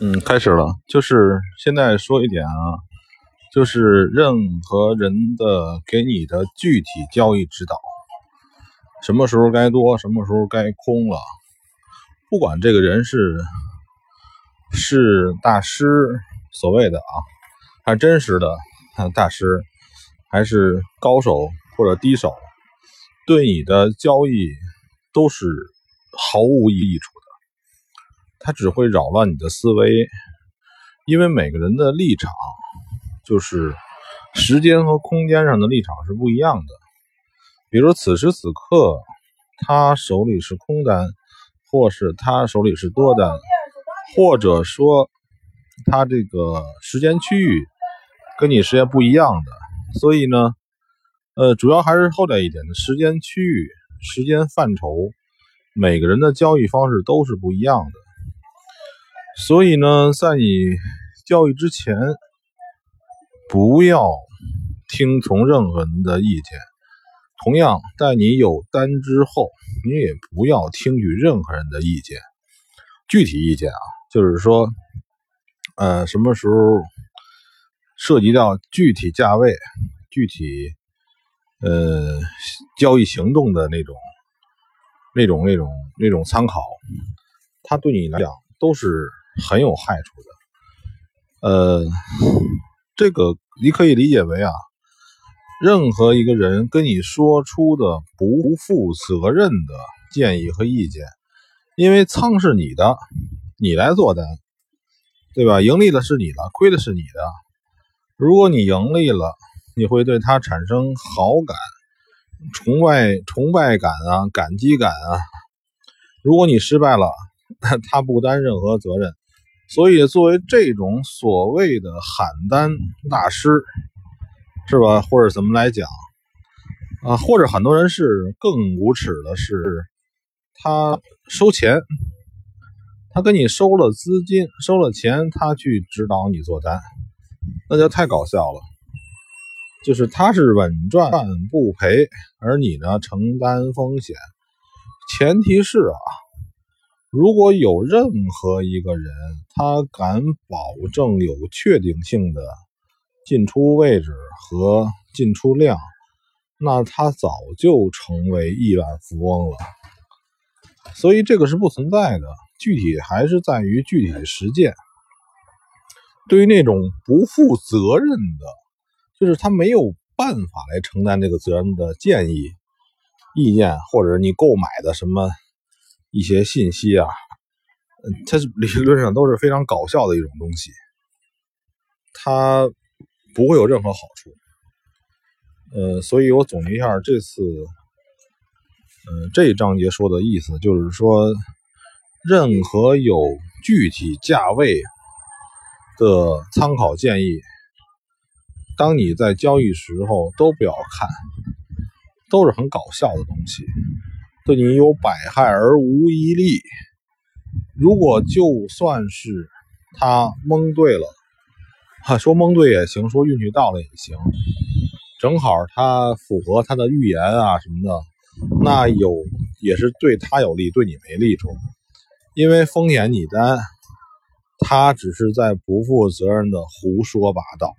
嗯，开始了。就是现在说一点啊，就是任何人的给你的具体交易指导，什么时候该多，什么时候该空了。不管这个人是是大师，所谓的啊，还是真实的大师，还是高手或者低手，对你的交易都是毫无益处。它只会扰乱你的思维，因为每个人的立场，就是时间和空间上的立场是不一样的。比如此时此刻，他手里是空单，或是他手里是多单，或者说他这个时间区域跟你时间不一样的，所以呢，呃，主要还是后来一点的时间区域、时间范畴，每个人的交易方式都是不一样的。所以呢，在你交易之前，不要听从任何人的意见；同样，在你有单之后，你也不要听取任何人的意见。具体意见啊，就是说，呃，什么时候涉及到具体价位、具体呃交易行动的那种、那种、那种、那种参考，它对你来讲都是。很有害处的，呃，这个你可以理解为啊，任何一个人跟你说出的不负责任的建议和意见，因为仓是你的，你来做单，对吧？盈利的是你的，亏的是你的。如果你盈利了，你会对他产生好感、崇拜、崇拜感啊，感激感啊。如果你失败了，他不担任何责任。所以，作为这种所谓的喊单大师，是吧？或者怎么来讲啊？或者很多人是更无耻的，是他收钱，他跟你收了资金，收了钱，他去指导你做单，那就太搞笑了。就是他是稳赚不赔，而你呢承担风险，前提是啊。如果有任何一个人，他敢保证有确定性的进出位置和进出量，那他早就成为亿万富翁了。所以这个是不存在的，具体还是在于具体实践。对于那种不负责任的，就是他没有办法来承担这个责任的建议、意见，或者你购买的什么。一些信息啊，嗯，它理论上都是非常搞笑的一种东西，它不会有任何好处。呃，所以我总结一下这次，呃，这一章节说的意思，就是说，任何有具体价位的参考建议，当你在交易时候都不要看，都是很搞笑的东西。对你有百害而无一利。如果就算是他蒙对了，哈，说蒙对也行，说运气到了也行，正好他符合他的预言啊什么的，那有也是对他有利，对你没利处。因为风险你担，他只是在不负责任的胡说八道。